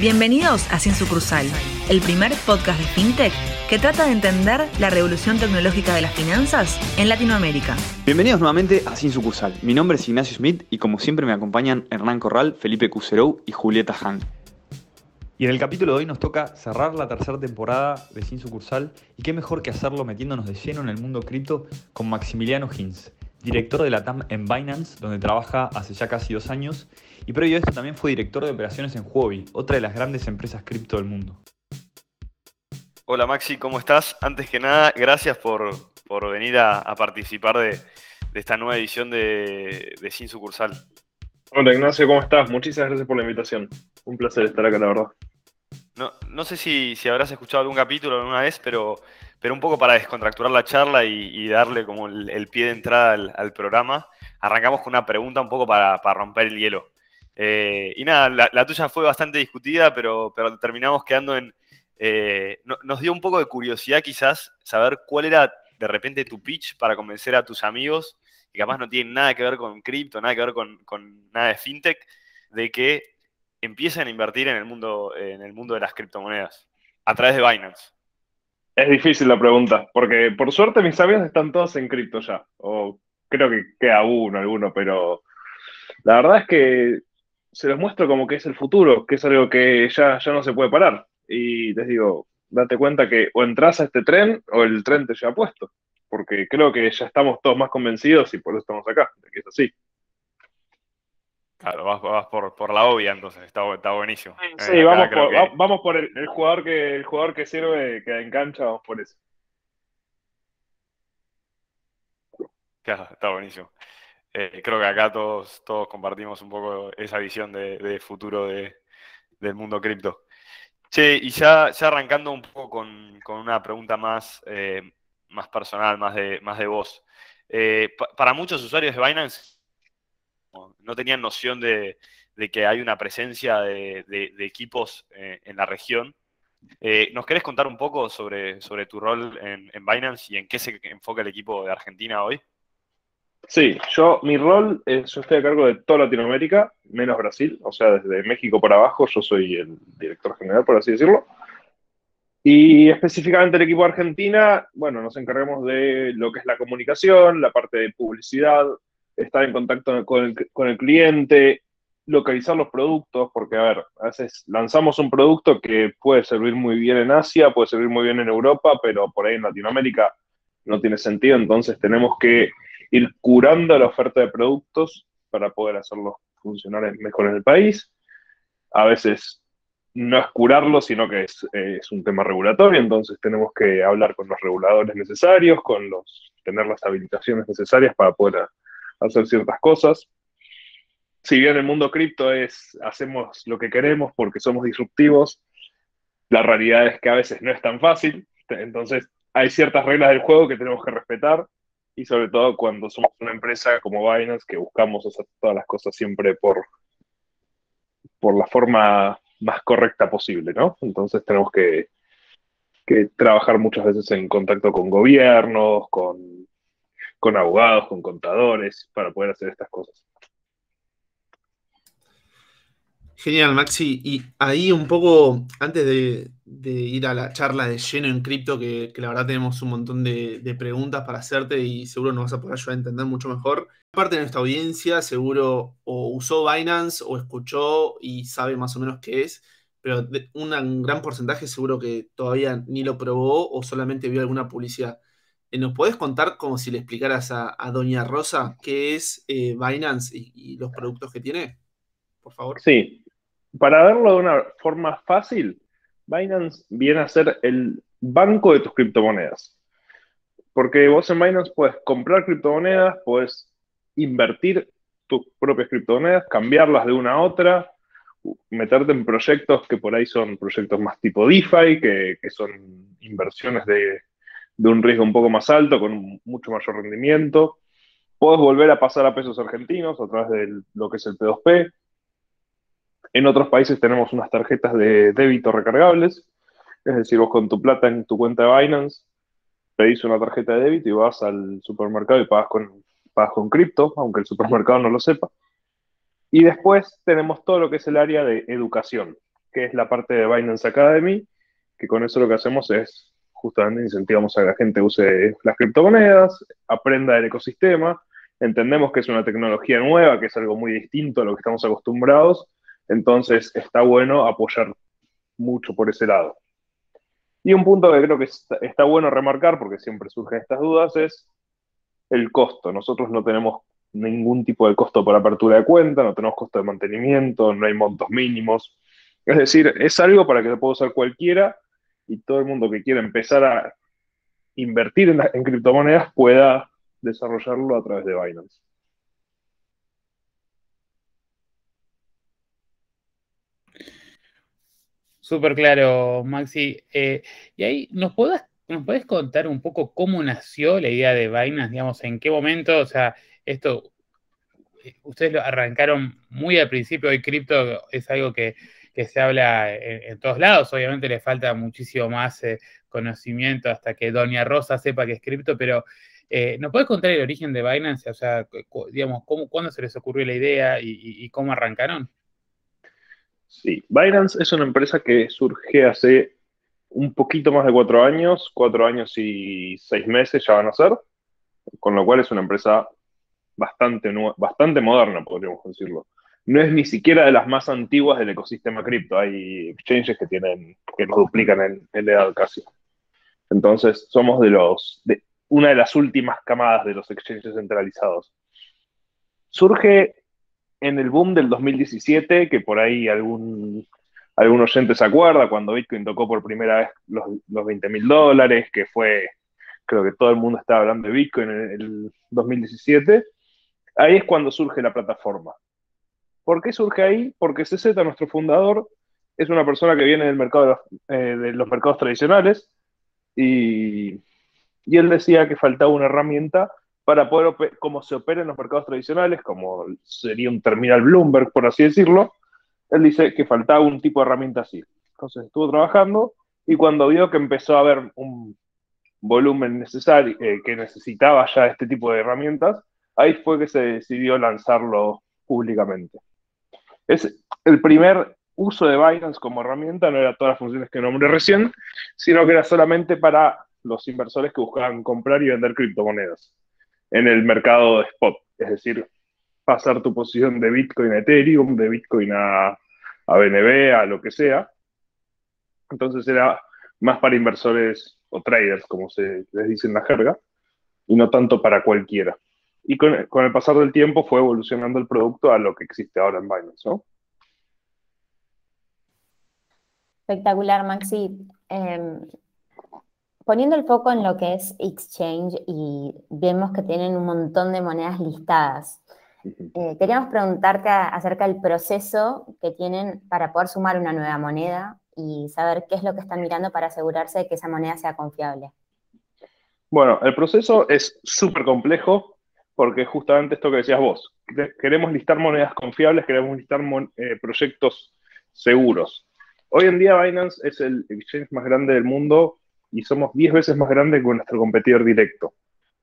Bienvenidos a Sin Sucursal, el primer podcast de FinTech que trata de entender la revolución tecnológica de las finanzas en Latinoamérica. Bienvenidos nuevamente a Sin Sucursal. Mi nombre es Ignacio Smith y como siempre me acompañan Hernán Corral, Felipe Cuserou y Julieta Han. Y en el capítulo de hoy nos toca cerrar la tercera temporada de Sin Sucursal y qué mejor que hacerlo metiéndonos de lleno en el mundo cripto con Maximiliano Hinz, director de la TAM en Binance, donde trabaja hace ya casi dos años y previo a esto también fue director de operaciones en Huobi, otra de las grandes empresas cripto del mundo. Hola Maxi, ¿cómo estás? Antes que nada, gracias por, venir a, participar de, esta nueva edición de, Sin Sucursal. Hola Ignacio, ¿cómo estás? Muchísimas gracias por la invitación. Un placer estar acá, la verdad. No, no sé si, habrás escuchado algún capítulo alguna vez, pero, pero un poco para descontracturar la charla y, darle como el, pie de entrada al, programa, arrancamos con una pregunta un poco para romper el hielo. Eh, y nada, la, tuya fue bastante discutida, pero, pero terminamos quedando en... Eh, nos dio un poco de curiosidad quizás saber cuál era de repente tu pitch para convencer a tus amigos, que capaz no tienen nada que ver con cripto, nada que ver con, nada de fintech, de que empiecen a invertir en el mundo, en el mundo de las criptomonedas a través de Binance. Es difícil la pregunta, porque por suerte mis amigos están todos en cripto ya, o creo que queda uno, alguno, pero la verdad es que se los muestro como que es el futuro, que es algo que ya, ya no se puede parar. Y les digo, date cuenta que o entras a este tren o el tren te lleva puesto. Porque creo que ya estamos todos más convencidos y por eso estamos acá, que es así. Claro, vas, por, la obvia entonces, está, está buenísimo. Sí, eh, vamos, por, vamos por el, jugador que, el jugador que sirve, que engancha, vamos por eso. Claro, está buenísimo. Eh, creo que acá todos, todos compartimos un poco esa visión de, futuro del mundo cripto. Che, y ya, ya arrancando un poco con, una pregunta más, eh, más personal, más de, más de voz. Eh, para muchos usuarios de Binance no tenían noción de, que hay una presencia de, equipos en la región. ¿Nos querés contar un poco sobre, tu rol en, en Binance y en qué se enfoca el equipo de Argentina hoy? Sí, yo, mi rol es, yo estoy a cargo de toda Latinoamérica, menos Brasil, o sea, desde México por abajo, yo soy el director general, por así decirlo. Y específicamente el equipo de Argentina, bueno, nos encargamos de lo que es la comunicación, la parte de publicidad, estar en contacto con el, con el cliente, localizar los productos, porque, a ver, a veces lanzamos un producto que puede servir muy bien en Asia, puede servir muy bien en Europa, pero por ahí en Latinoamérica no tiene sentido, entonces tenemos que ir curando la oferta de productos para poder hacerlos funcionar mejor en el país. A veces no es curarlo, sino que es, un tema regulatorio, entonces tenemos que hablar con los reguladores necesarios, con los, tener las habilitaciones necesarias para poder hacer ciertas cosas. Si bien el mundo cripto es hacemos lo que queremos porque somos disruptivos, la realidad es que a veces no es tan fácil, entonces hay ciertas reglas del juego que tenemos que respetar y sobre todo cuando somos una empresa como Binance que buscamos hacer todas las cosas siempre por, por la forma más correcta posible, ¿no? Entonces tenemos que, trabajar muchas veces en contacto con gobiernos, con, con abogados, con contadores, para poder hacer estas cosas. Genial, Maxi. Y ahí un poco, antes de, ir a la charla de lleno en cripto, que, la verdad tenemos un montón de, preguntas para hacerte y seguro nos vas a poder ayudar a entender mucho mejor. Parte de nuestra audiencia seguro o usó Binance o escuchó y sabe más o menos qué es, pero un gran porcentaje seguro que todavía ni lo probó o solamente vio alguna publicidad. Eh, ¿Nos podés contar como si le explicaras a, Doña Rosa qué es eh, Binance y, los productos que tiene? Por favor. Sí, para verlo de una forma fácil, Binance viene a ser el banco de tus criptomonedas. Porque vos en Binance puedes comprar criptomonedas, puedes invertir tus propias criptomonedas, cambiarlas de una a otra, meterte en proyectos que por ahí son proyectos más tipo DeFi, que, son inversiones de, de, un riesgo un poco más alto, con mucho mayor rendimiento. Puedes volver a pasar a pesos argentinos a través de lo que es el P2P. En otros países tenemos unas tarjetas de débito recargables, es decir, vos con tu plata en tu cuenta de Binance pedís una tarjeta de débito y vas al supermercado y pagas con, pagas con cripto, aunque el supermercado no lo sepa. Y después tenemos todo lo que es el área de educación. que es la parte de Binance Academy, que con eso lo que hacemos es justamente incentivamos a que la gente use las criptomonedas, aprenda del ecosistema, entendemos que es una tecnología nueva, que es algo muy distinto a lo que estamos acostumbrados, entonces está bueno apoyar mucho por ese lado. Y un punto que creo que está, bueno remarcar, porque siempre surgen estas dudas, es el costo. Nosotros no tenemos ningún tipo de costo por apertura de cuenta, no tenemos costo de mantenimiento, no hay montos mínimos. Es decir, es algo para que lo pueda usar cualquiera y todo el mundo que quiera empezar a invertir en, criptomonedas pueda desarrollarlo a través de Binance. Súper claro, Maxi. Eh, y ahí, ¿nos podés, ¿nos contar un poco cómo nació la idea de Binance? Digamos, en qué momento, o sea, esto, eh, ustedes lo arrancaron muy al principio, hoy cripto es algo que, se habla en, todos lados, obviamente le falta muchísimo más eh, conocimiento hasta que Doña Rosa sepa que es cripto, pero ¿nos podés contar el origen de Binance? O sea, digamos, ¿cómo, ¿cuándo se les ocurrió la idea y cómo arrancaron? Sí, Binance es una empresa que surge hace un poquito más de cuatro años, cuatro años y seis meses ya van a ser, con lo cual es una empresa bastante, bastante moderna, podríamos decirlo. No es ni siquiera de las más antiguas del ecosistema cripto. Hay exchanges que tienen, que nos duplican en, edad casi. Entonces, somos de los, de una de las últimas camadas de los exchanges centralizados. Surge en el boom del 2017, que por ahí algún, algún oyente se acuerda, cuando Bitcoin tocó por primera vez los, los 20 mil dólares, que fue, creo que todo el mundo estaba hablando de Bitcoin en el 2017, ahí es cuando surge la plataforma. ¿Por qué surge ahí? Porque CZ, nuestro fundador, es una persona que viene del mercado de los, eh, mercados tradicionales y, y él decía que faltaba una herramienta para poder, como se opera en los mercados tradicionales, como sería un terminal Bloomberg, por así decirlo, él dice que faltaba un tipo de herramienta así. Entonces estuvo trabajando y cuando vio que empezó a haber un volumen necesario, eh, que necesitaba ya este tipo de herramientas, ahí fue que se decidió lanzarlo públicamente. Es el primer uso de Binance como herramienta, no era todas las funciones que nombré recién, sino que era solamente para los inversores que buscaban comprar y vender criptomonedas en el mercado de spot, es decir, pasar tu posición de Bitcoin a Ethereum, de Bitcoin a, a BNB, a lo que sea. Entonces era más para inversores o traders, como se les dice en la jerga, y no tanto para cualquiera. Y con, el pasar del tiempo fue evolucionando el producto a lo que existe ahora en Binance, ¿no? Espectacular, Maxi. Em, poniendo el foco en lo que es Exchange y vemos que tienen un montón de monedas listadas, eh, queríamos preguntarte acerca del proceso que tienen para poder sumar una nueva moneda y saber qué es lo que están mirando para asegurarse de que esa moneda sea confiable. Bueno, el proceso es súper complejo porque justamente esto que decías vos, queremos listar monedas confiables, queremos listar eh, proyectos seguros. Hoy en día Binance es el exchange más grande del mundo y somos 10 veces más grandes que nuestro competidor directo.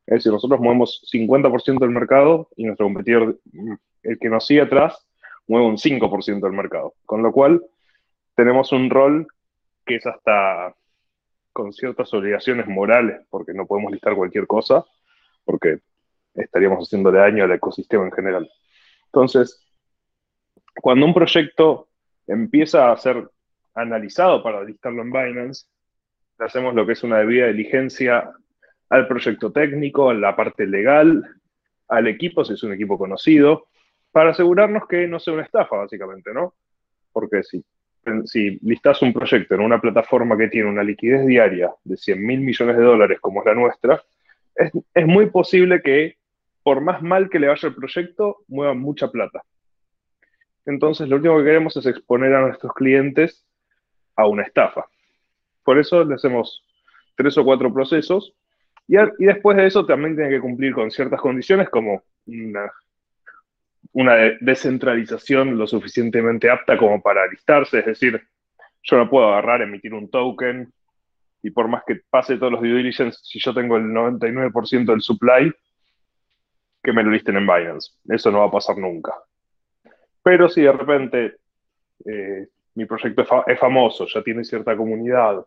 Es decir, nosotros movemos 50% del mercado y nuestro competidor, mm, el que nos sigue atrás, mueve un 5% del mercado. Con lo cual, tenemos un rol que es hasta con ciertas obligaciones morales, porque no podemos listar cualquier cosa, porque estaríamos haciéndole daño al ecosistema en general. Entonces, cuando un proyecto empieza a ser analizado para listarlo en Binance, hacemos lo que es una debida diligencia al proyecto técnico, a la parte legal, al equipo, si es un equipo conocido, para asegurarnos que no sea una estafa, básicamente, ¿no? Porque si, si listas un proyecto en una plataforma que tiene una liquidez diaria de 100 mil millones de dólares como es la nuestra, es, es muy posible que, por más mal que le vaya el proyecto, muevan mucha plata. Entonces, lo último que queremos es exponer a nuestros clientes a una estafa. Por eso le hacemos tres o cuatro procesos. Y, después de eso también tiene que cumplir con ciertas condiciones como una, descentralización lo suficientemente apta como para listarse. Es decir, yo no puedo agarrar, emitir un token y por más que pase todos los due diligence, si yo tengo el 99% del supply, que me lo listen en Binance. Eso no va a pasar nunca. Pero si de repente eh, mi proyecto es, famoso, ya tiene cierta comunidad,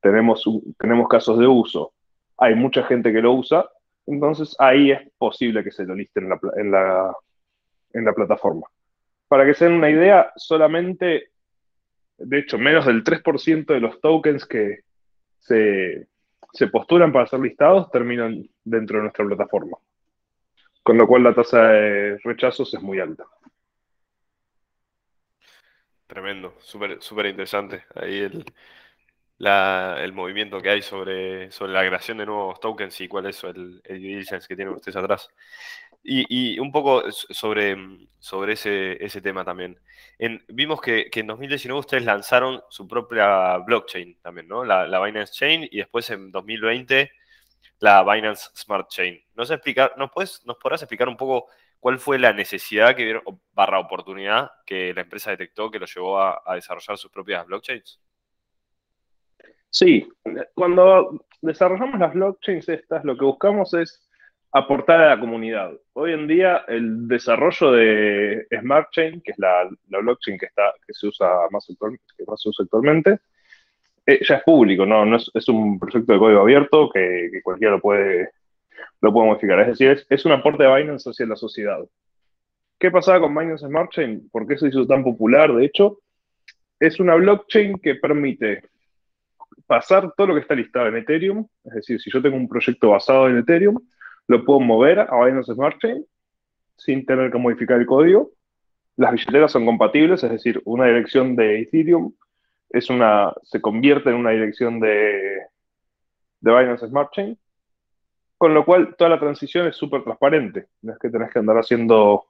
tenemos, tenemos casos de uso, hay mucha gente que lo usa, entonces ahí es posible que se lo listen en la, en la, en la plataforma. Para que se den una idea, solamente, de hecho, menos del 3% de los tokens que se, se postulan para ser listados terminan dentro de nuestra plataforma. Con lo cual la tasa de rechazos es muy alta. Tremendo, súper súper interesante. Ahí el, el movimiento que hay sobre, sobre la creación de nuevos tokens y cuál es el, el due diligence que tienen ustedes atrás. Y, un poco sobre, sobre ese, ese tema también. vimos que, en 2019 ustedes lanzaron su propia blockchain también, ¿no? La, la Binance Chain y después en 2020 la Binance Smart Chain. ¿Nos, explicar, ¿nos, puedes, ¿Nos podrás explicar un poco cuál fue la necesidad que vieron, barra oportunidad que la empresa detectó que lo llevó a, desarrollar sus propias blockchains? Sí, cuando desarrollamos las blockchains estas, lo que buscamos es aportar a la comunidad. Hoy en día el desarrollo de Smart Chain, que es la, blockchain que, está, que, se usa más que más se usa actualmente, eh, ya es público, ¿no? no es, un proyecto de código abierto que, cualquiera lo puede, lo puede modificar. Es decir, es, un aporte de Binance hacia la sociedad. ¿Qué pasaba con Binance Smart Chain? ¿Por qué se hizo tan popular? De hecho, es una blockchain que permite pasar todo lo que está listado en Ethereum. Es decir, si yo tengo un proyecto basado en Ethereum, lo puedo mover a Binance Smart Chain sin tener que modificar el código. Las billeteras son compatibles, es decir, una dirección de Ethereum es una, se convierte en una dirección de, de Binance Smart Chain, con lo cual toda la transición es súper transparente, no es que tenés que andar haciendo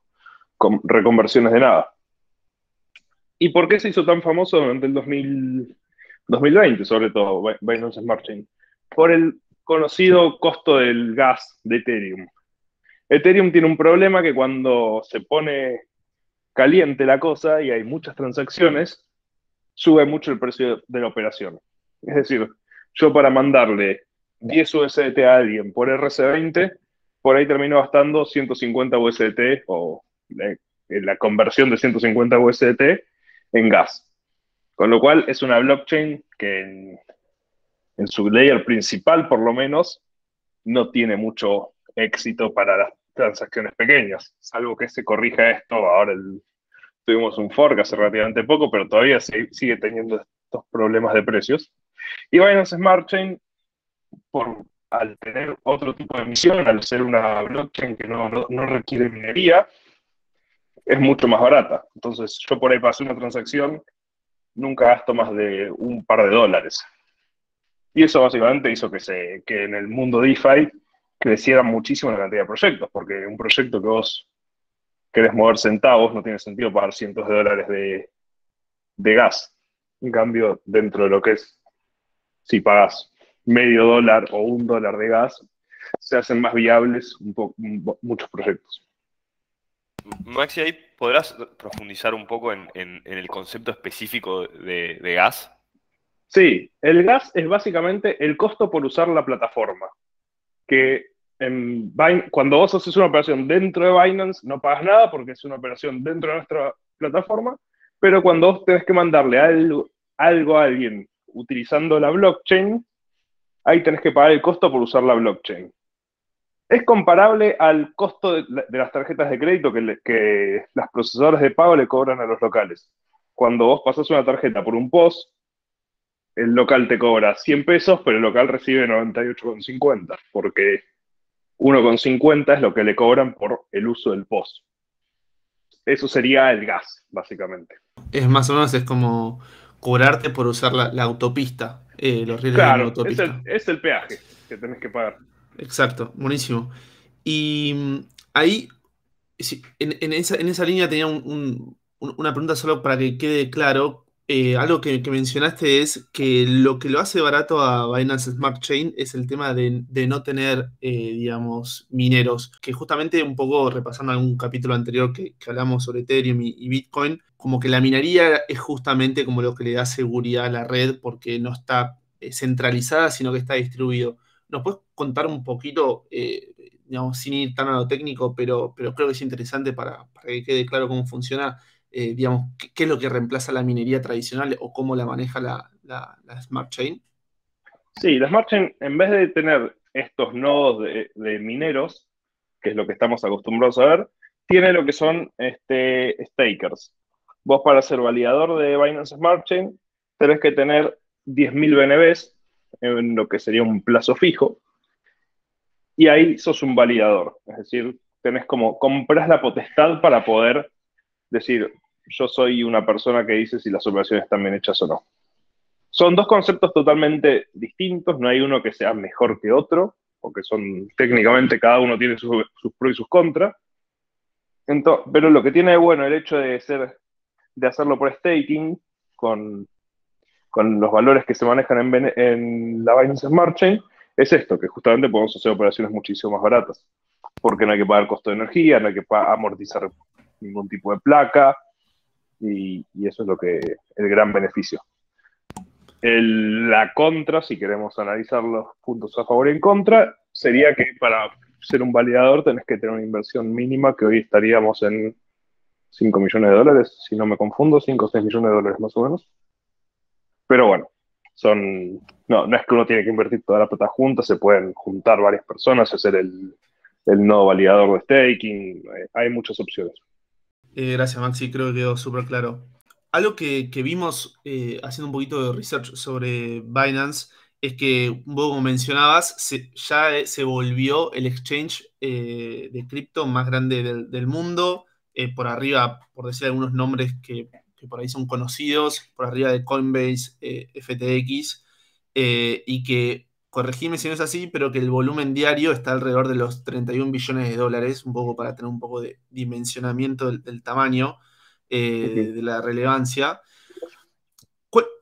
reconversiones de nada. ¿Y por qué se hizo tan famoso durante el 2020, sobre todo, Binance Smart Chain? Por el conocido costo del gas de Ethereum. Ethereum tiene un problema que cuando se pone caliente la cosa y hay muchas transacciones, sube mucho el precio de la operación. Es decir, yo para mandarle 10 USDT a alguien por RC20, por ahí termino gastando 150 USDT o la conversión de 150 USDT en gas. Con lo cual es una blockchain que en, en su layer principal, por lo menos, no tiene mucho éxito para las transacciones pequeñas, salvo que se corrija esto. Ahora tuvimos un fork hace relativamente poco, pero todavía sigue teniendo estos problemas de precios. Y Binance Smart Chain, al tener otro tipo de emisión, al ser una blockchain que no, requiere minería, es mucho más barata. Entonces, yo por ahí pasé una transacción, nunca gasto más de un par de dólares. Y eso básicamente hizo que en el mundo DeFi creciera muchísimo la cantidad de proyectos, porque un proyecto que vos querés mover centavos no tiene sentido pagar cientos de dólares de, gas. En cambio, dentro de lo que es, si pagas medio dólar o un dólar de gas, se hacen más viables muchos proyectos. Maxi, ahí podrás profundizar un poco en, el concepto específico de, gas. Sí, el gas es básicamente el costo por usar la plataforma. Que cuando vos haces una operación dentro de Binance, no pagas nada porque es una operación dentro de nuestra plataforma, pero cuando vos tenés que mandarle algo, a alguien utilizando la blockchain, ahí tenés que pagar el costo por usar la blockchain. Es comparable al costo de, las tarjetas de crédito que, las procesadoras de pago le cobran a los locales. Cuando vos pasas una tarjeta por un POS, el local te cobra 100 pesos, pero el local recibe 98,50, porque 1,50 es lo que le cobran por el uso del POS. Eso sería el gas, básicamente. Es más o menos es como cobrarte por usar la, autopista, eh, los rieles de la autopista. Es el, peaje que tenés que pagar. Exacto, buenísimo. Y mm, ahí, en, esa, línea tenía una pregunta solo para que quede claro. Eh, algo que, mencionaste es que lo que lo hace barato a Binance Smart Chain es el tema de, no tener, eh, digamos, mineros, que justamente un poco repasando algún capítulo anterior que, hablamos sobre Ethereum y, Bitcoin, como que la minería es justamente como lo que le da seguridad a la red porque no está eh, centralizada, sino que está distribuido. ¿Nos puedes contar un poquito, digamos, sin ir tan a lo técnico, pero, creo que es interesante para que quede claro cómo funciona? Eh, digamos, ¿qué, es lo que reemplaza la minería tradicional o cómo la maneja la, Smart Chain? Sí, la Smart Chain, en vez de tener estos nodos de, mineros, que es lo que estamos acostumbrados a ver, tiene lo que son este, stakers. Vos para ser validador de Binance Smart Chain tenés que tener 10.000 BNBs en lo que sería un plazo fijo, y ahí sos un validador, es decir, tenés como, compras la potestad para poder decir, yo soy una persona que dice si las operaciones están bien hechas o no. Son dos conceptos totalmente distintos, no hay uno que sea mejor que otro, porque son técnicamente cada uno tiene sus, pros y sus contras. pero lo que tiene de bueno el hecho de ser de hacerlo por staking con, con los valores que se manejan en, en la Binance Smart Chain es esto, que justamente podemos hacer operaciones muchísimo más baratas, porque no hay que pagar costo de energía, no hay que amortizar ningún tipo de placa, y, eso es lo que el gran beneficio. la contra, si queremos analizar los puntos a favor y en contra, sería que para ser un validador tenés que tener una inversión mínima que hoy estaríamos en 5 millones de dólares, si no me confundo, 5 o 6 millones de dólares más o menos. Pero bueno, son, no, no es que uno tiene que invertir toda la plata junta, se pueden juntar varias personas, hacer el, el nodo validador de staking, eh, hay muchas opciones. Eh, gracias Maxi, creo que quedó súper claro. Algo que, vimos eh, haciendo un poquito de research sobre Binance es que, vos como mencionabas, ya se volvió el exchange de cripto más grande del, mundo, por arriba, por decir algunos nombres que por ahí son conocidos, por arriba de Coinbase, eh, FTX, eh, y que, corregime si no es así, pero que el volumen diario está alrededor de los 31 billones de dólares, un poco para tener un poco de dimensionamiento del, tamaño, eh, de la relevancia.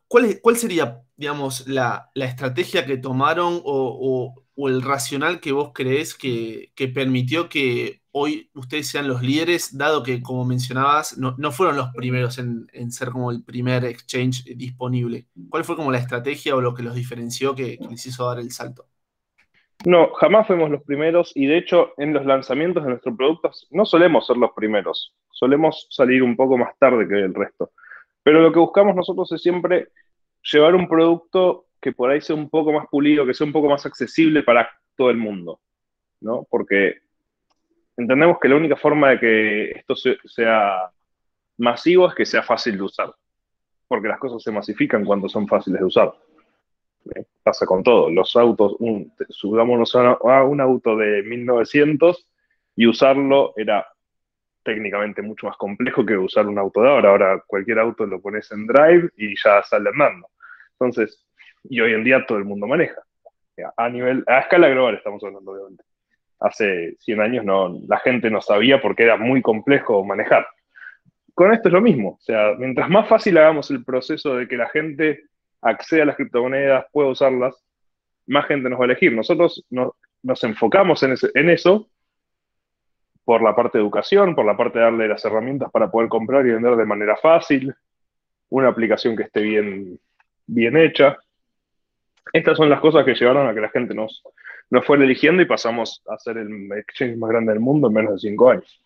¿Cuál, sería, digamos, la, estrategia que tomaron o, el racional que vos creés que, permitió que hoy ustedes sean los líderes, dado que, como mencionabas, no, fueron los primeros en, ser como el primer exchange disponible? ¿Cuál fue como la estrategia o lo que los diferenció que, les hizo dar el salto? No, jamás fuimos los primeros y de hecho en los lanzamientos de nuestros productos no solemos ser los primeros, solemos salir un poco más tarde que el resto. Pero lo que buscamos nosotros es siempre llevar un producto que por ahí sea un poco más pulido, que sea un poco más accesible para todo el mundo, ¿no? Porque entendemos que la única forma de que esto sea masivo es que sea fácil de usar, porque las cosas se masifican cuando son fáciles de usar. ¿Eh? Pasa con todo. Los autos, subámonos a un auto de 1900 y usarlo era técnicamente mucho más complejo que usar un auto de ahora. Ahora cualquier auto lo pones en drive y ya sale andando. Entonces, y hoy en día todo el mundo maneja. A nivel, a escala global estamos hablando, obviamente. Hace 100 años no, la gente no sabía porque era muy complejo manejar. Con esto es lo mismo. O sea, mientras más fácil hagamos el proceso de que la gente acceda a las criptomonedas, pueda usarlas, más gente nos va a elegir. Nosotros nos enfocamos en, eso por la parte de educación, por la parte de darle las herramientas para poder comprar y vender de manera fácil, una aplicación que esté bien, bien hecha. Estas son las cosas que llevaron a que la gente nos, nos fuera eligiendo y pasamos a ser el exchange más grande del mundo en menos de cinco años.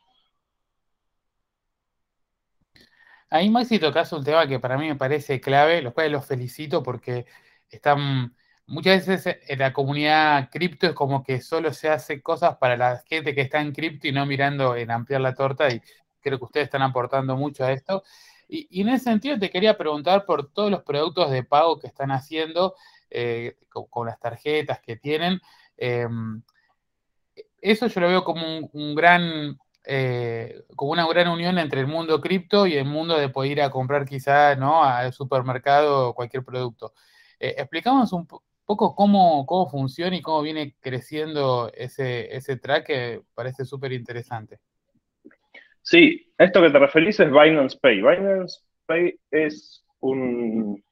Ahí, Maxi, tocas un tema que para mí me parece clave, los cuales los felicito porque están muchas veces en la comunidad cripto es como que solo se hace cosas para la gente que está en cripto y no mirando en ampliar la torta y creo que ustedes están aportando mucho a esto. Y, en ese sentido te quería preguntar por todos los productos de pago que están haciendo eh, con, las tarjetas que tienen. Em, eso yo lo veo como un, gran eh, como una gran unión entre el mundo cripto y el mundo de poder ir a comprar quizá ¿no? al supermercado cualquier producto. explicamos un, poco cómo, cómo funciona y cómo viene creciendo ese, ese track que parece súper interesante. Sí, esto que te referís es Binance Pay. Binance Pay es un,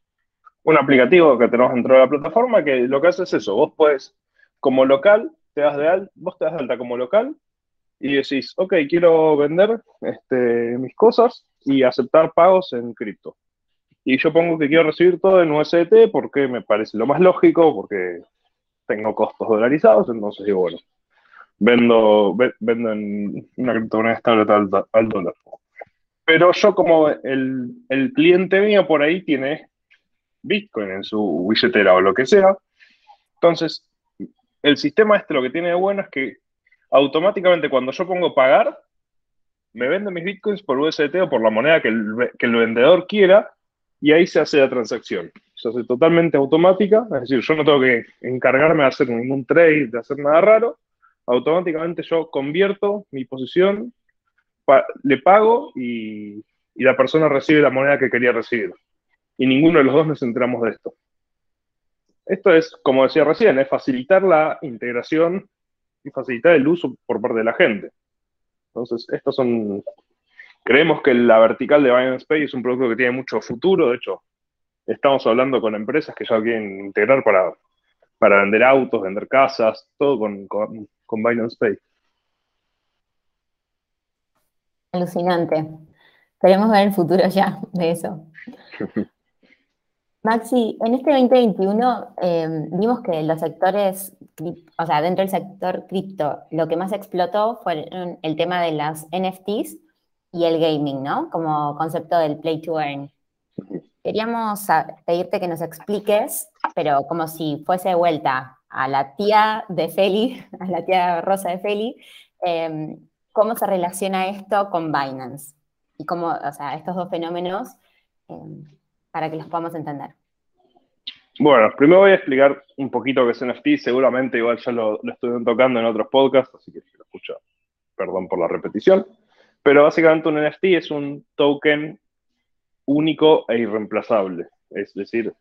un aplicativo que tenemos dentro de la plataforma que lo que hace es eso. Vos puedes, como local, te das de alta, vos te das de alta como local y decís, ok, quiero vender este, mis cosas y aceptar pagos en cripto y yo pongo que quiero recibir todo en USDT porque me parece lo más lógico, porque tengo costos dolarizados, entonces digo, bueno, vendo, vendo en una criptomoneda estable al, dólar. Pero yo como el, el cliente mío por ahí tiene Bitcoin en su billetera o lo que sea, entonces el sistema este lo que tiene de bueno es que automáticamente cuando yo pongo pagar, me vende mis bitcoins por USDT o por la moneda que el, vendedor quiera y ahí se hace la transacción. Se hace totalmente automática, es decir, yo no tengo que encargarme de hacer ningún trade, de hacer nada raro. Automáticamente yo convierto mi posición, le pago y, y la persona recibe la moneda que quería recibir. Y ninguno de los dos nos enteramos de esto. Esto es, como decía recién, es facilitar la integración y facilitar el uso por parte de la gente. Entonces, estos son. Creemos que la vertical de Binance Pay es un producto que tiene mucho futuro. De hecho, estamos hablando con empresas que ya quieren integrar para, para vender autos, vender casas, todo con, con, con Binance Pay. Alucinante. Queremos ver el futuro ya de eso. Maxi, en este 2021 em, vimos que los sectores, o sea, dentro del sector cripto, lo que más explotó fue el tema de las NFTs y el gaming, ¿no? Como concepto del play to earn. Queríamos pedirte que nos expliques, pero como si fuese de vuelta a la tía de Feli, a la tía Rosa de Feli, em, cómo se relaciona esto con Binance y cómo, o sea, estos dos fenómenos em, para que los podamos entender. Bueno, primero voy a explicar un poquito qué es NFT, seguramente igual ya lo, estuvieron tocando en otros podcasts, así que si lo escucho, perdón por la repetición. Pero básicamente un NFT es un token único e irreemplazable. Es decir,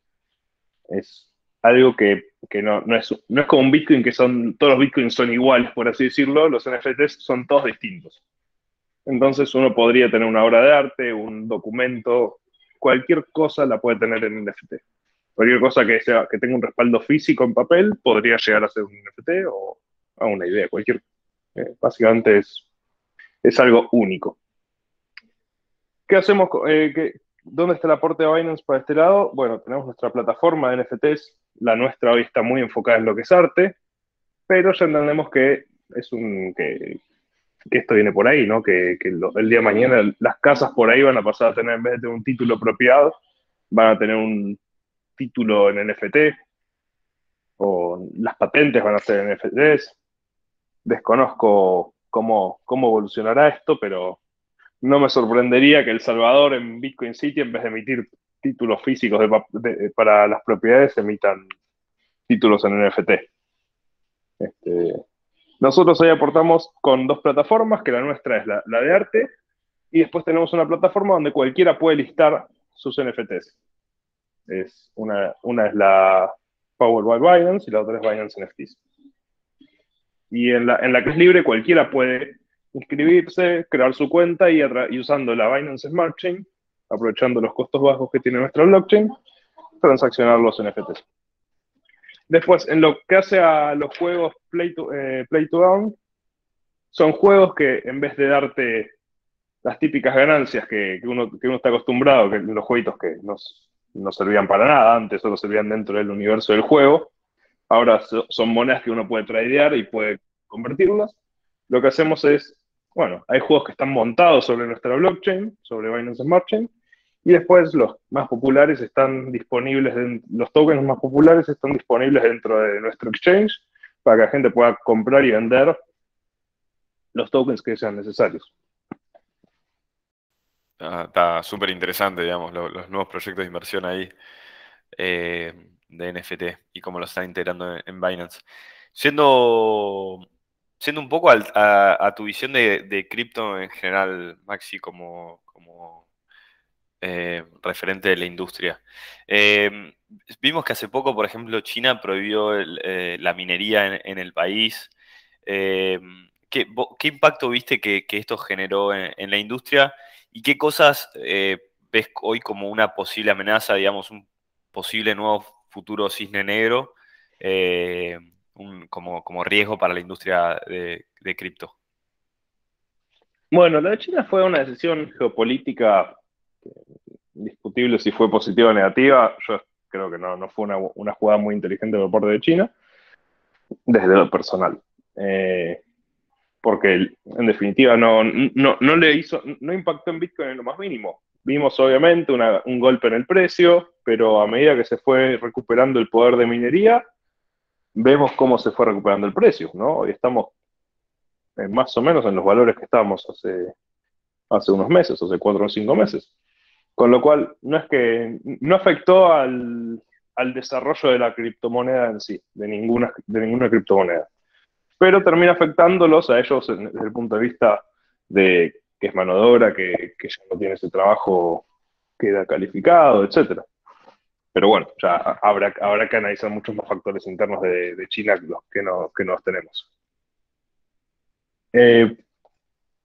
es algo que, no, no, es, no es como un Bitcoin, que son todos los Bitcoins son iguales, por así decirlo, los NFTs son todos distintos. Entonces uno podría tener una obra de arte, un documento, cualquier cosa la puede tener en NFT. Cualquier cosa que, sea, que tenga un respaldo físico en papel podría llegar a ser un NFT o a una idea, cualquier. Eh, básicamente es, es algo único. ¿Qué hacemos? Eh, ¿Dónde está el aporte de Binance para este lado? Bueno, tenemos nuestra plataforma de NFTs. La nuestra hoy está muy enfocada en lo que es arte, pero ya entendemos que es un, que, que esto viene por ahí, ¿no? Que, el día de mañana las casas por ahí van a pasar a tener, en vez de tener un título apropiado, van a tener un título en NFT, o las patentes van a ser NFTs. Desconozco cómo, cómo evolucionará esto, pero no me sorprendería que El Salvador en Bitcoin City, en vez de emitir títulos físicos para las propiedades, emitan títulos en NFT. Este, nosotros hoy aportamos con dos plataformas, que la nuestra es la, de arte, y después tenemos una plataforma donde cualquiera puede listar sus NFTs. Es una, una es la Power by Binance y la otra es Binance NFTs. Y en la, en la que es libre, cualquiera puede inscribirse, crear su cuenta y, y usando la Binance Smart Chain, aprovechando los costos bajos que tiene nuestra blockchain, transaccionar los NFTs. Después, en lo que hace a los juegos Play to, eh, play to Earn, son juegos que en vez de darte las típicas ganancias que, uno, está acostumbrado, que los jueguitos que no servían para nada, antes solo servían dentro del universo del juego, ahora son monedas que uno puede tradear y puede convertirlas. Lo que hacemos es, bueno, hay juegos que están montados sobre nuestra blockchain, sobre Binance Smart Chain, y después los más populares están disponibles, los tokens más populares están disponibles dentro de nuestro exchange para que la gente pueda comprar y vender los tokens que sean necesarios. Ah, está súper interesante, digamos, los nuevos proyectos de inversión ahí eh, de NFT y cómo lo están integrando en, Binance. Siendo, siendo un poco a, tu visión de, cripto en general, Maxi, como eh, referente de la industria. Em, vimos que hace poco, por ejemplo, China prohibió eh, la minería en, el país. Em, ¿qué, impacto viste que, esto generó en la industria? ¿Y qué cosas eh, ves hoy como una posible amenaza, digamos, un posible nuevo futuro cisne negro, como, riesgo para la industria de, cripto? Bueno, la de China fue una decisión geopolítica discutible si fue positiva o negativa. Yo creo que no, fue una, jugada muy inteligente por parte de China, desde lo personal. Eh, porque en definitiva no, no, le hizo, no impactó en Bitcoin en lo más mínimo. Vimos obviamente un golpe en el precio, pero a medida que se fue recuperando el poder de minería, vemos cómo se fue recuperando el precio, ¿no? Hoy estamos más o menos en los valores que estábamos hace, hace unos meses, hace cuatro o cinco meses. Con lo cual, no es que no afectó al, al desarrollo de la criptomoneda en sí, de ninguna, de ninguna criptomoneda pero termina afectándolos a ellos desde el punto de vista de que es mano de obra, que, que ya no tiene ese trabajo, queda calificado, etc. Pero bueno, ya habrá, habrá que analizar muchos más factores internos de, China los que, no, que tenemos. Eh,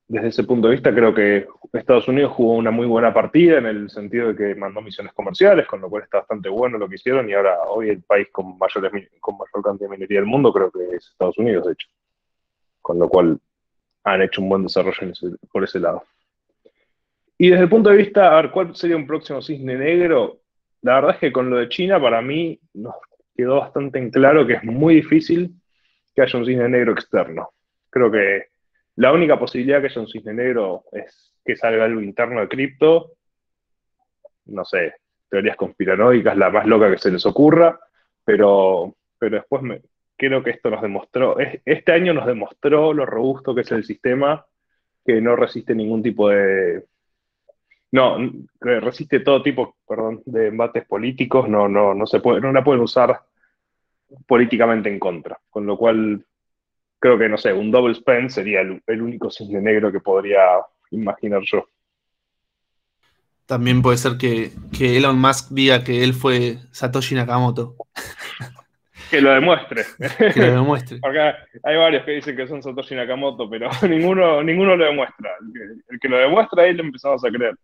desde ese punto de vista, creo que Estados Unidos jugó una muy buena partida en el sentido de que mandó misiones comerciales, con lo cual está bastante bueno lo que hicieron, y ahora hoy el país con, mayor cantidad de minería del mundo creo que es Estados Unidos, de hecho. Con lo cual han hecho un buen desarrollo por ese lado. Y desde el punto de vista, a ver, ¿cuál sería un próximo cisne negro? La verdad es que con lo de China, para mí, nos quedó bastante en claro que es muy difícil que haya un cisne negro externo. Creo que la única posibilidad que haya un cisne negro es que salga algo interno de cripto. No sé, teorías conspiranoicas, la más loca que se les ocurra, pero, pero después creo que esto nos demostró, este año nos demostró lo robusto que es el sistema, que no resiste ningún tipo de... No, resiste todo tipo, perdón, de embates políticos, no, no, no se puede, no la pueden usar políticamente en contra. Con lo cual creo que, no sé, un double spend sería el, único cisne negro que podría imaginar yo. También puede ser que, Elon Musk diga que él fue Satoshi Nakamoto. Que lo demuestre. Que lo demuestre. Porque hay varios que dicen que son Satoshi Nakamoto, pero ninguno, ninguno lo demuestra. El que, lo demuestra, ahí le empezamos a creer.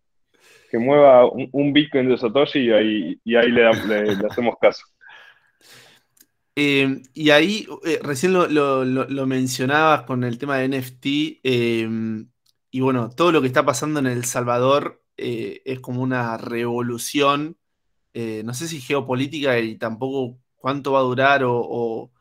Que mueva un, Bitcoin de Satoshi y ahí, y ahí le hacemos caso. Em, y ahí, eh, recién lo, mencionabas con el tema de NFT, em, y bueno, todo lo que está pasando en El Salvador eh, es como una revolución, eh, no sé si geopolítica y tampoco cuánto va a durar o,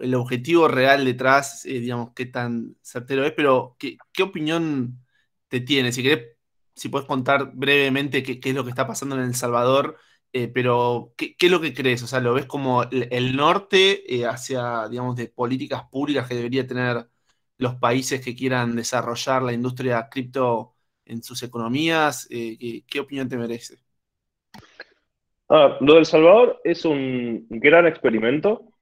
el objetivo real detrás, digamos, qué tan certero es, pero ¿qué, opinión te tiene? Si querés, si puedes contar brevemente qué, qué es lo que está pasando en El Salvador eh, pero, ¿qué, es lo que crees? O sea, ¿lo ves como el, norte eh, hacia, digamos, de políticas públicas que debería tener los países que quieran desarrollar la industria cripto en sus economías? Eh, ¿qué, opinión te merece? Ah, lo del Salvador es un gran experimento.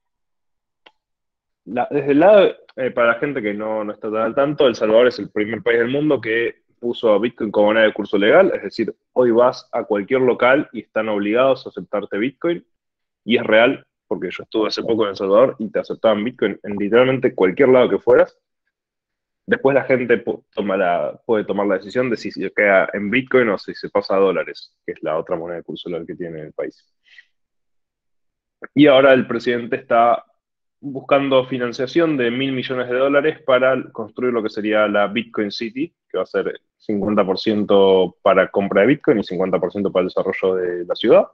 desde el lado, para la gente que no, no está tan al tanto, El Salvador es el primer país del mundo que puso a Bitcoin como moneda de curso legal, es decir, hoy vas a cualquier local y están obligados a aceptarte Bitcoin, y es real, porque yo estuve hace poco en El Salvador y te aceptaban Bitcoin en literalmente cualquier lado que fueras. Después la gente toma puede tomar la decisión de si se queda en Bitcoin o si se pasa a dólares, que es la otra moneda de curso legal que tiene el país. Y ahora el presidente está buscando financiación de mil millones de dólares para construir lo que sería la Bitcoin City, que va a ser 50% para compra de Bitcoin y 50% para el desarrollo de la ciudad.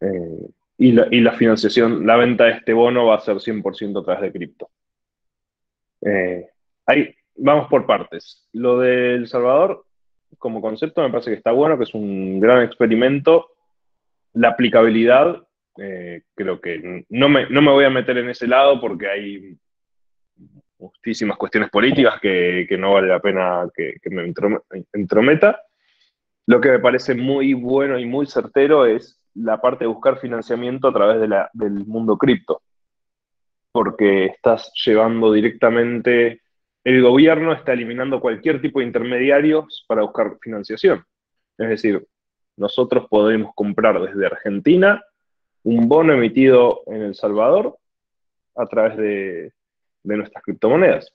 Eh, y, la, financiación, la venta de este bono va a ser 100% a través de cripto. Eh, ahí vamos por partes. Lo de El Salvador, como concepto, me parece que está bueno, que es un gran experimento. La aplicabilidad eh, creo que no me, no me, voy a meter en ese lado porque hay muchísimas cuestiones políticas que, no vale la pena que, me entrometa. Lo que me parece muy bueno y muy certero es la parte de buscar financiamiento a través de la, del mundo cripto, porque estás llevando directamente, el gobierno está eliminando cualquier tipo de intermediarios para buscar financiación. Es decir, nosotros podemos comprar desde Argentina un bono emitido en El Salvador a través de, nuestras criptomonedas.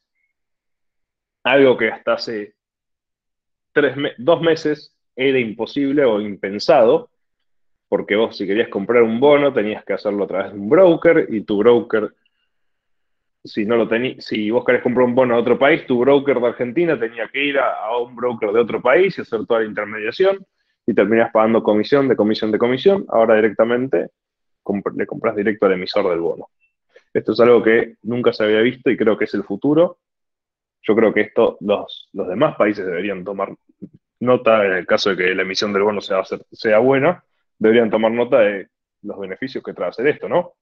Algo que hasta hace dos meses era imposible o impensado, porque vos si querías comprar un bono tenías que hacerlo a través de un broker y tu broker, si, no lo si vos querés comprar un bono a otro país, tu broker de Argentina tenía que ir a, a un broker de otro país y hacer toda la intermediación y terminás pagando comisión de comisión de comisión. Ahora directamente le compras directo al emisor del bono. Esto es algo que nunca se había visto y creo que es el futuro. Yo creo que esto los, los demás países deberían tomar nota, en el caso de que la emisión del bono sea, sea buena, deberían tomar nota de los beneficios que trae hacer esto, ¿no?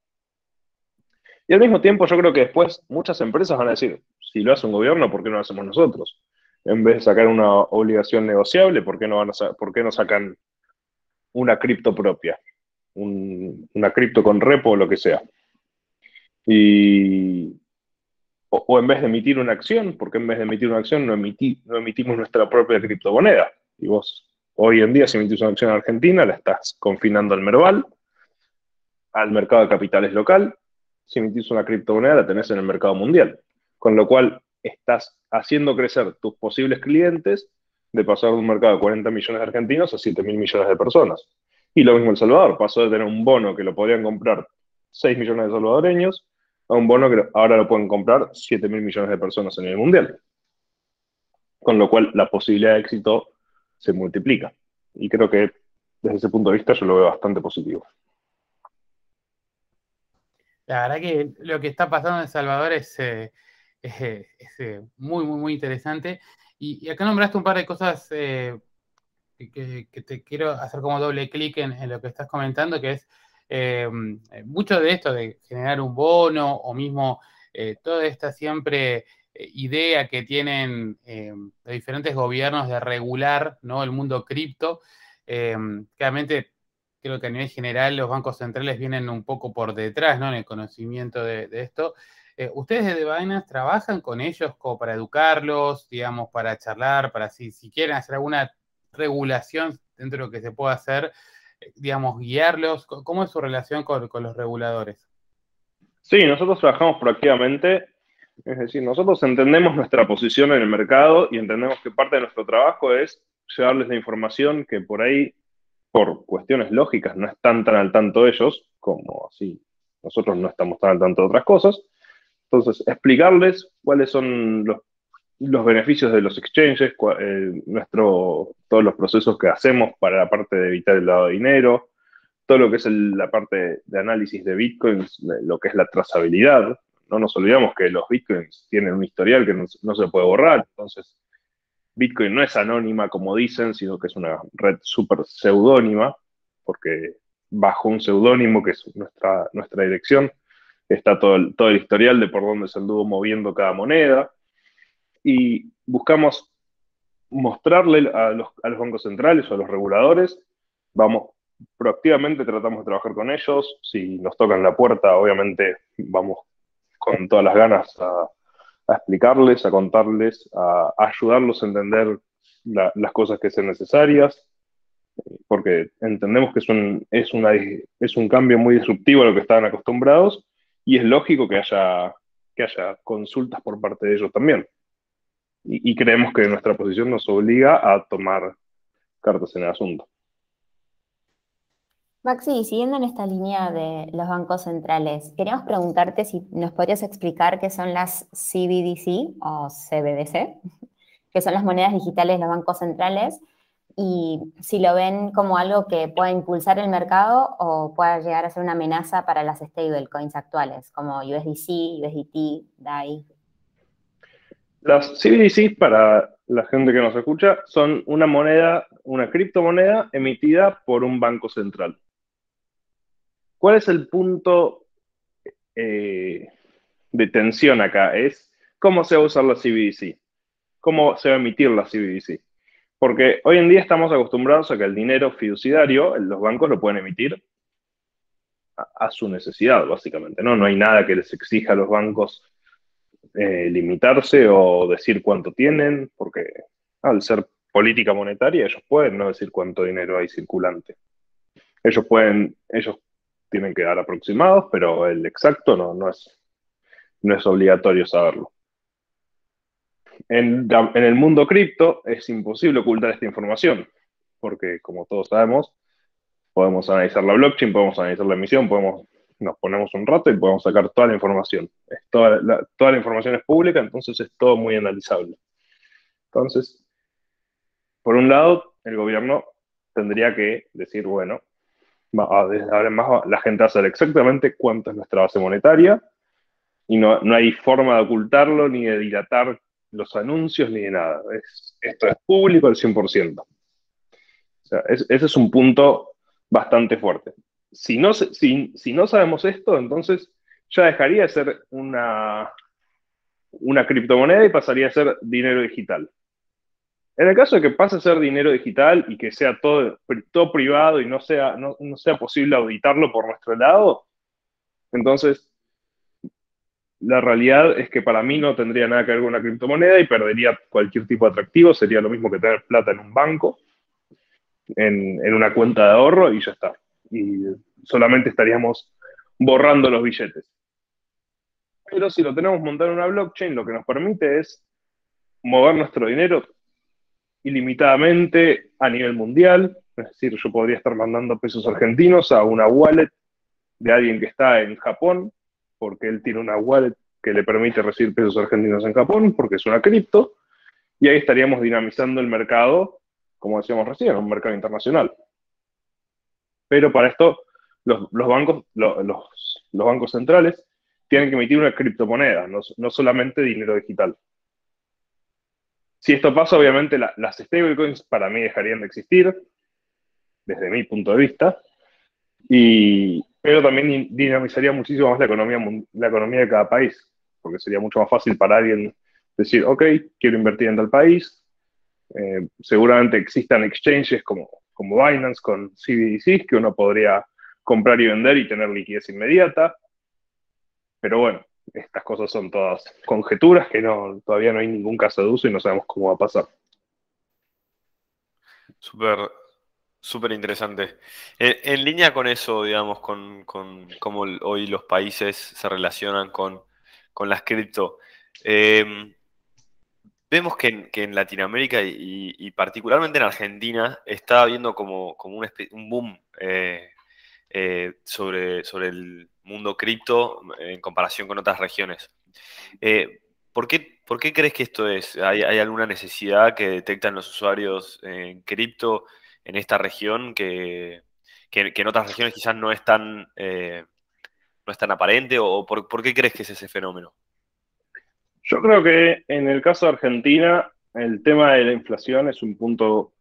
Y al mismo tiempo yo creo que después muchas empresas van a decir, si lo hace un gobierno, ¿por qué no lo hacemos nosotros? En vez de sacar una obligación negociable, ¿por qué no, van a, ¿por qué no sacan una cripto propia? Una cripto con repo o lo que sea. Y, o, en vez de emitir una acción, porque en vez de emitir una acción no, no emitimos nuestra propia criptomoneda. Y vos hoy en día si emitís una acción en Argentina, la estás confinando al Merval, al mercado de capitales local. Si emitís una criptomoneda, la tenés en el mercado mundial. Con lo cual estás haciendo crecer tus posibles clientes de pasar de un mercado de 40 millones de argentinos a 7 mil millones de personas. Y lo mismo El Salvador, pasó de tener un bono que lo podían comprar 6 millones de salvadoreños a un bono que ahora lo pueden comprar 7 mil millones de personas en el mundial. Con lo cual la posibilidad de éxito se multiplica. Y creo que desde ese punto de vista yo lo veo bastante positivo. La verdad que lo que está pasando en El Salvador es, eh, eh, muy, muy, muy interesante. Y, acá nombraste un par de cosas eh, que, te quiero hacer como doble clic en, lo que estás comentando, que es mucho de esto de generar un bono o mismo toda esta siempre idea que tienen los diferentes gobiernos de regular ¿no? el mundo cripto. claramente creo que a nivel general los bancos centrales vienen un poco por detrás, ¿no? En el conocimiento de, esto. Eh, ¿Ustedes desde Binance trabajan con ellos como para educarlos, digamos, para charlar, para si, si quieren hacer alguna regulación dentro de lo que se pueda hacer, eh, digamos, guiarlos? ¿Cómo es su relación con, con los reguladores? Sí, nosotros trabajamos proactivamente, es decir, nosotros entendemos nuestra posición en el mercado y entendemos que parte de nuestro trabajo es llevarles la información que por ahí por cuestiones lógicas no están tan al tanto ellos, como así nosotros no estamos tan al tanto de otras cosas. Entonces, explicarles cuáles son los, beneficios de los exchanges, eh, nuestro, todos los procesos que hacemos para la parte de evitar el lavado de dinero, todo lo que es la parte de análisis de bitcoins, lo que es la trazabilidad. No nos olvidamos que los bitcoins tienen un historial que no, no se puede borrar, entonces Bitcoin no es anónima como dicen, sino que es una red súper seudónima, porque bajo un seudónimo, que es nuestra, nuestra dirección, está todo el, todo el historial de por dónde se anduvo moviendo cada moneda. Y buscamos mostrarle a los, a los bancos centrales o a los reguladores, vamos, proactivamente tratamos de trabajar con ellos, si nos tocan la puerta, obviamente vamos con todas las ganas a, explicarles, a contarles, a, ayudarlos a entender las cosas que sean necesarias, porque entendemos que es un, es, una, es un cambio muy disruptivo a lo que estaban acostumbrados y es lógico que haya, que haya consultas por parte de ellos también. Y, creemos que nuestra posición nos obliga a tomar cartas en el asunto. Maxi, siguiendo en esta línea de los bancos centrales, queríamos preguntarte si nos podrías explicar qué son las CBDC o CBDC, que son las monedas digitales de los bancos centrales, y si lo ven como algo que pueda impulsar el mercado o pueda llegar a ser una amenaza para las stablecoins actuales, como USDC, USDT, DAI. Las CBDC, para la gente que nos escucha, son una moneda, una criptomoneda emitida por un banco central. ¿Cuál es el punto eh, de tensión acá? Es cómo se va a usar la CBDC, cómo se va a emitir la CBDC. Porque hoy en día estamos acostumbrados a que el dinero fiduciario, los bancos lo pueden emitir a, su necesidad, básicamente. ¿no? no hay nada que les exija a los bancos eh, limitarse o decir cuánto tienen, porque al ser política monetaria ellos pueden no decir cuánto dinero hay circulante. Ellos pueden, ellos tienen que dar aproximados, pero el exacto no, no, es, no es obligatorio saberlo. En, el mundo cripto es imposible ocultar esta información, porque como todos sabemos, podemos analizar la blockchain, podemos analizar la emisión, podemos, nos ponemos un rato y podemos sacar toda la información. toda, la, toda la información es pública, entonces es todo muy analizable. Entonces, por un lado, el gobierno tendría que decir, bueno, desde ahora la gente va a saber exactamente cuánto es nuestra base monetaria y no, hay forma de ocultarlo ni de dilatar los anuncios ni de nada. esto es público al 100%. O sea, ese es un punto bastante fuerte. Si no, si, si no sabemos esto, entonces ya dejaría de ser una, una criptomoneda y pasaría a ser dinero digital. En el caso de que pase a ser dinero digital y que sea todo, todo privado y no sea, no, sea posible auditarlo por nuestro lado, entonces la realidad es que para mí no tendría nada que ver con una criptomoneda y perdería cualquier tipo de atractivo. Sería lo mismo que tener plata en un banco, en, en una cuenta de ahorro y ya está. Solamente estaríamos borrando los billetes. Pero si lo tenemos montado en una blockchain, lo que nos permite es mover nuestro dinero ilimitadamente a nivel mundial. Es decir, yo podría estar mandando pesos argentinos a una wallet de alguien que está en Japón, porque él tiene una wallet que le permite recibir pesos argentinos en Japón, porque es una cripto, y ahí estaríamos dinamizando el mercado, como decíamos recién, un mercado internacional. Pero para esto, los, bancos, los, bancos centrales tienen que emitir una criptomoneda, no, solamente dinero digital. Si esto pasa, obviamente las stablecoins para mí dejarían de existir, desde mi punto de vista, y, pero también dinamizaría muchísimo más la economía, la economía de cada país, porque sería mucho más fácil para alguien decir, ok, quiero invertir en tal país, eh, seguramente existan exchanges como, como Binance con CBDCs que uno podría comprar y vender y tener liquidez inmediata. Pero bueno, estas cosas son todas conjeturas que no, todavía no hay ningún caso de uso y no sabemos cómo va a pasar. Súper, súper interesante. En, línea con eso, digamos, con, cómo hoy los países se relacionan con, las cripto, em, vemos que en, Latinoamérica y, particularmente en Argentina está habiendo como, un, boom eh, eh, sobre, sobre el mundo cripto en comparación con otras regiones. Eh, ¿por, qué, ¿por, qué, crees que esto es? ¿Hay, alguna necesidad que detectan los usuarios en cripto en esta región que, en otras regiones quizás no es tan, eh, no es tan aparente? ¿O por, por qué crees que es ese fenómeno? Yo creo que en el caso de Argentina, el tema de la inflación es un punto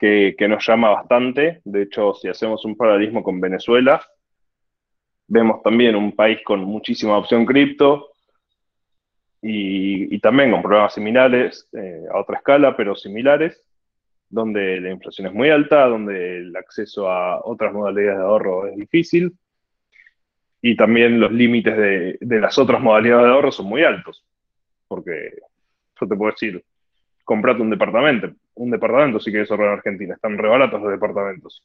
que, nos llama bastante. De hecho, si hacemos un paralelismo con Venezuela, Vemos también un país con muchísima opción cripto y, también con problemas similares, eh, a otra escala, pero similares, donde la inflación es muy alta, donde el acceso a otras modalidades de ahorro es difícil y también los límites de, de las otras modalidades de ahorro son muy altos. Porque yo te puedo decir, comprate un departamento, un departamento si quieres ahorrar en Argentina, están re baratos los departamentos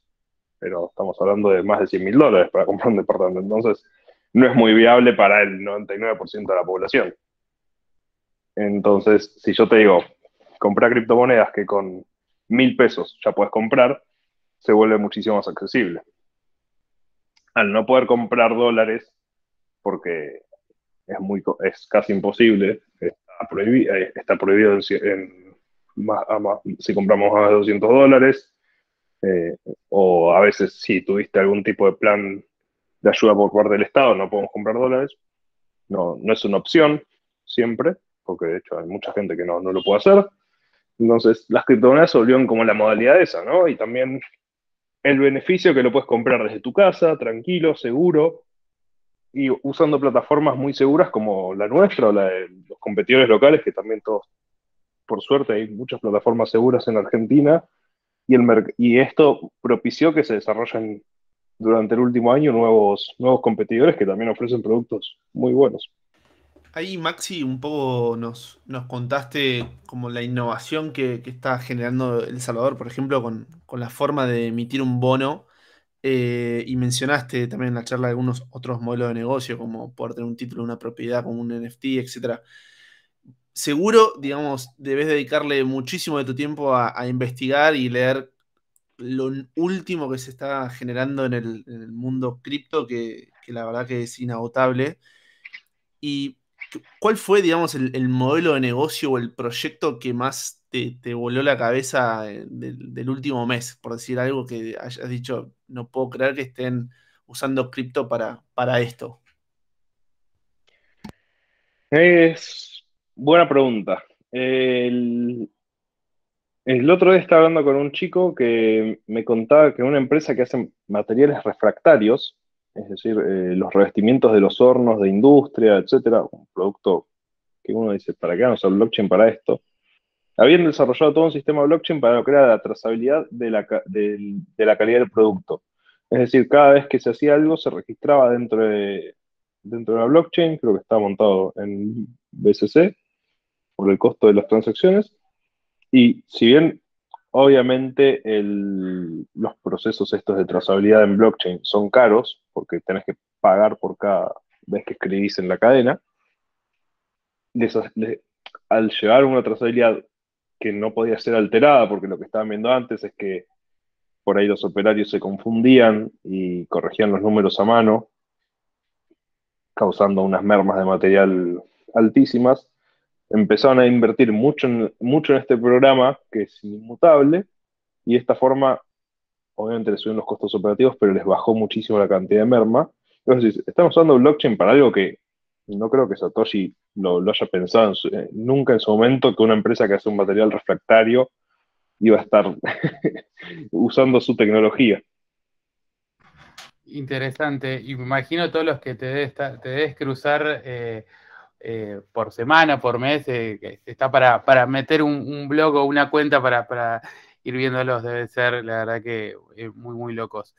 pero estamos hablando de más de 100 mil dólares para comprar un departamento. Entonces, no es muy viable para el 99% de la población. Entonces, si yo te digo, comprar criptomonedas que con mil pesos ya puedes comprar, se vuelve muchísimo más accesible. Al no poder comprar dólares, porque es, muy, es casi imposible, está, prohibido, eh, está prohibido si compramos más de 200 dólares, eh, o a veces si tuviste algún tipo de plan de ayuda por parte del Estado, no podemos comprar dólares. No, no es una opción siempre, porque de hecho hay mucha gente que no, no lo puede hacer. Entonces, las criptomonedas se volvieron como la modalidad esa, ¿no? Y también el beneficio que lo puedes comprar desde tu casa, tranquilo, seguro, y usando plataformas muy seguras como la nuestra o la de los competidores locales, que también todos, por suerte, hay muchas plataformas seguras en Argentina y, el y esto propició que se desarrollen durante el último año nuevos, nuevos competidores que también ofrecen productos muy buenos. Ahí, Maxi, un poco nos, nos contaste como la innovación que, está generando El Salvador, por ejemplo, con, la forma de emitir un bono. Eh, y mencionaste también en la charla algunos otros modelos de negocio, como poder tener un título, una propiedad, como un NFT, etcétera seguro, digamos, debes dedicarle muchísimo de tu tiempo a, investigar y leer lo último que se está generando en el, mundo cripto, que, la verdad que es inagotable. ¿Y cuál fue, digamos, el, modelo de negocio o el proyecto que más te, voló la cabeza eh, del, último mes? Por decir algo que hayas dicho, no puedo creer que estén usando cripto para, para esto. Es Buena pregunta. El, otro día estaba hablando con un chico que me contaba que una empresa que hace materiales refractarios, es decir, eh, los revestimientos de los hornos de industria, etcétera, un producto que uno dice, ¿para qué vamos a blockchain para esto? Habían desarrollado todo un sistema blockchain para crear la trazabilidad de la, de la calidad del producto. Es decir, cada vez que se hacía algo se registraba dentro de, dentro de la blockchain, creo que está montado en BSC, por el costo de las transacciones. Y si bien obviamente los procesos estos de trazabilidad en blockchain son caros, porque tenés que pagar por cada vez que escribís en la cadena, al llevar una trazabilidad que no podía ser alterada, porque lo que estaban viendo antes es que por ahí los operarios se confundían y corregían los números a mano, causando unas mermas de material altísimas, empezaron a invertir mucho en, mucho en este programa, que es inmutable, y de esta forma, obviamente les subieron los costos operativos, pero les bajó muchísimo la cantidad de merma. Entonces, estamos usando blockchain para algo que no creo que Satoshi lo, haya pensado eh, nunca en su momento, que una empresa que hace un material refractario iba a estar usando su tecnología. Interesante. Y me imagino todos los que te debes cruzar eh, eh, por semana, por mes, eh, está para, para meter un, blog o una cuenta para, ir viéndolos, debe ser, la verdad que eh, muy, muy locos.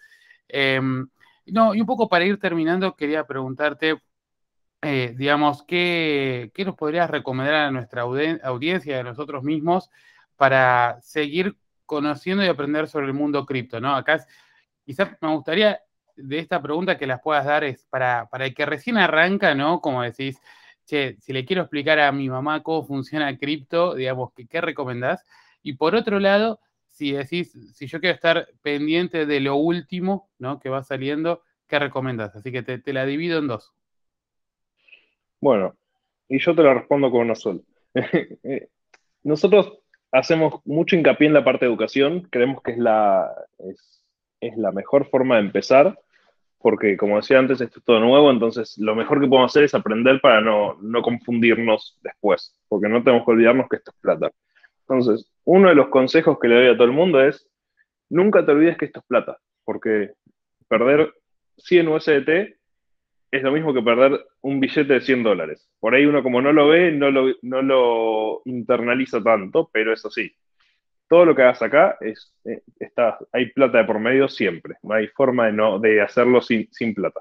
Em, no, y un poco para ir terminando, quería preguntarte, digamos, ¿qué, ¿qué, nos podrías recomendar a nuestra audiencia, a nosotros mismos, para seguir conociendo y aprender sobre el mundo cripto, ¿no? Acá quizás me gustaría de esta pregunta que las puedas dar es para, para el que recién arranca, ¿no? Como decís, che, si le quiero explicar a mi mamá cómo funciona cripto, digamos, ¿qué, ¿qué recomendás? Y por otro lado, si decís, si yo quiero estar pendiente de lo último, ¿no? Que va saliendo, ¿qué recomendás? Así que te, la divido en dos. Bueno, y yo te la respondo con una sola. Nosotros hacemos mucho hincapié en la parte de educación, creemos que es la, es la mejor forma de empezar, porque como decía antes, esto es todo nuevo, entonces lo mejor que podemos hacer es aprender para no, confundirnos después, porque no tenemos que olvidarnos que esto es plata. Entonces, uno de los consejos que le doy a todo el mundo es, nunca te olvides que esto es plata, porque perder 100 USDT es lo mismo que perder un billete de 100 dólares. Por ahí uno como no lo ve, no lo, no lo internaliza tanto, pero es así todo lo que hagas acá es, eh, está, hay plata de por medio siempre. No hay forma de, no, de hacerlo sin, plata.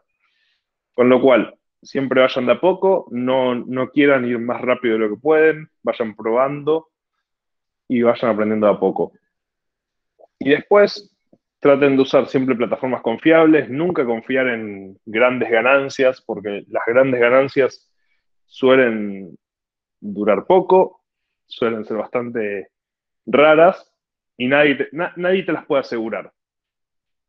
Con lo cual, siempre vayan de a poco, no, no quieran ir más rápido de lo que pueden, vayan probando y vayan aprendiendo de a poco. Y después, traten de usar siempre plataformas confiables, nunca confiar en grandes ganancias, porque las grandes ganancias suelen durar poco, suelen ser bastante raras y nadie te, nadie te las puede asegurar.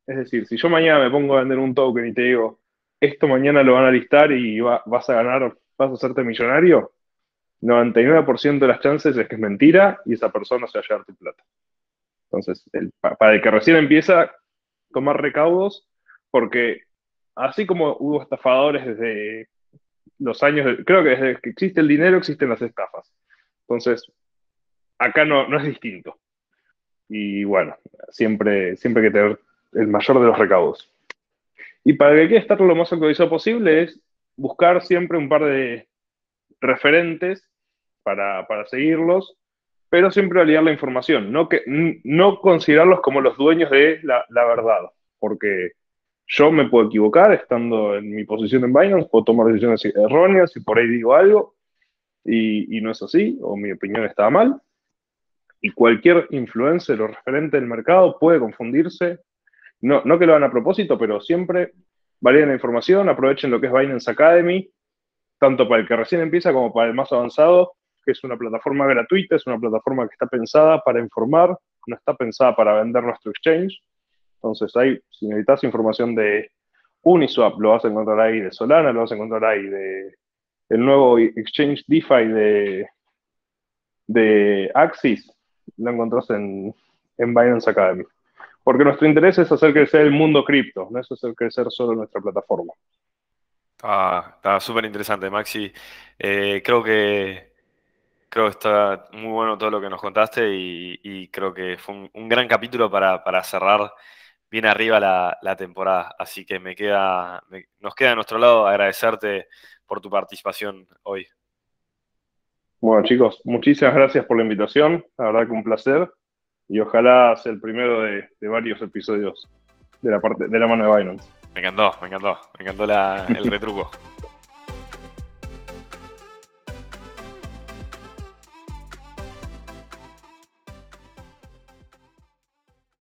Es decir, si yo mañana me pongo a vender un token y te digo, esto mañana lo van a listar y vas a ganar, vas a hacerte millonario, 99% de las chances es que es mentira y esa persona se va a llevar tu plata. Entonces, para el que recién empieza, tomar recaudos, porque así como hubo estafadores desde los años, creo que desde que existe el dinero existen las estafas. Entonces, acá no, no es distinto. Y bueno, siempre, siempre hay que tener el mayor de los recaudos. Y para que quiera estar lo más actualizado posible es buscar siempre un par de referentes para, seguirlos, pero siempre aliar la información, no, que, no considerarlos como los dueños de la, verdad, porque yo me puedo equivocar estando en mi posición en Binance, puedo tomar decisiones erróneas y por ahí digo algo y, y no es así, o mi opinión está mal, y cualquier influencer o referente del mercado puede confundirse. No, no que lo hagan a propósito, pero siempre varíen la información, aprovechen lo que es Binance Academy, tanto para el que recién empieza como para el más avanzado, que es una plataforma gratuita, es una plataforma que está pensada para informar, no está pensada para vender nuestro exchange. Entonces ahí, si necesitas información de Uniswap, lo vas a encontrar ahí, de Solana, lo vas a encontrar ahí, de el nuevo exchange DeFi de, de Axis, lo encontrás en, en Binance Academy. Porque nuestro interés es hacer crecer el mundo cripto, no es hacer crecer solo nuestra plataforma. Ah, está súper interesante, Maxi. Eh, creo que creo que está muy bueno todo lo que nos contaste y, creo que fue un, gran capítulo para, cerrar bien arriba la, temporada. Así que me queda, nos queda a nuestro lado agradecerte por tu participación hoy. Bueno, chicos, muchísimas gracias por la invitación. La verdad que un placer. Y ojalá sea el primero de, varios episodios de la parte de la mano de Binance. Me encantó, me encantó, me encantó el retruco.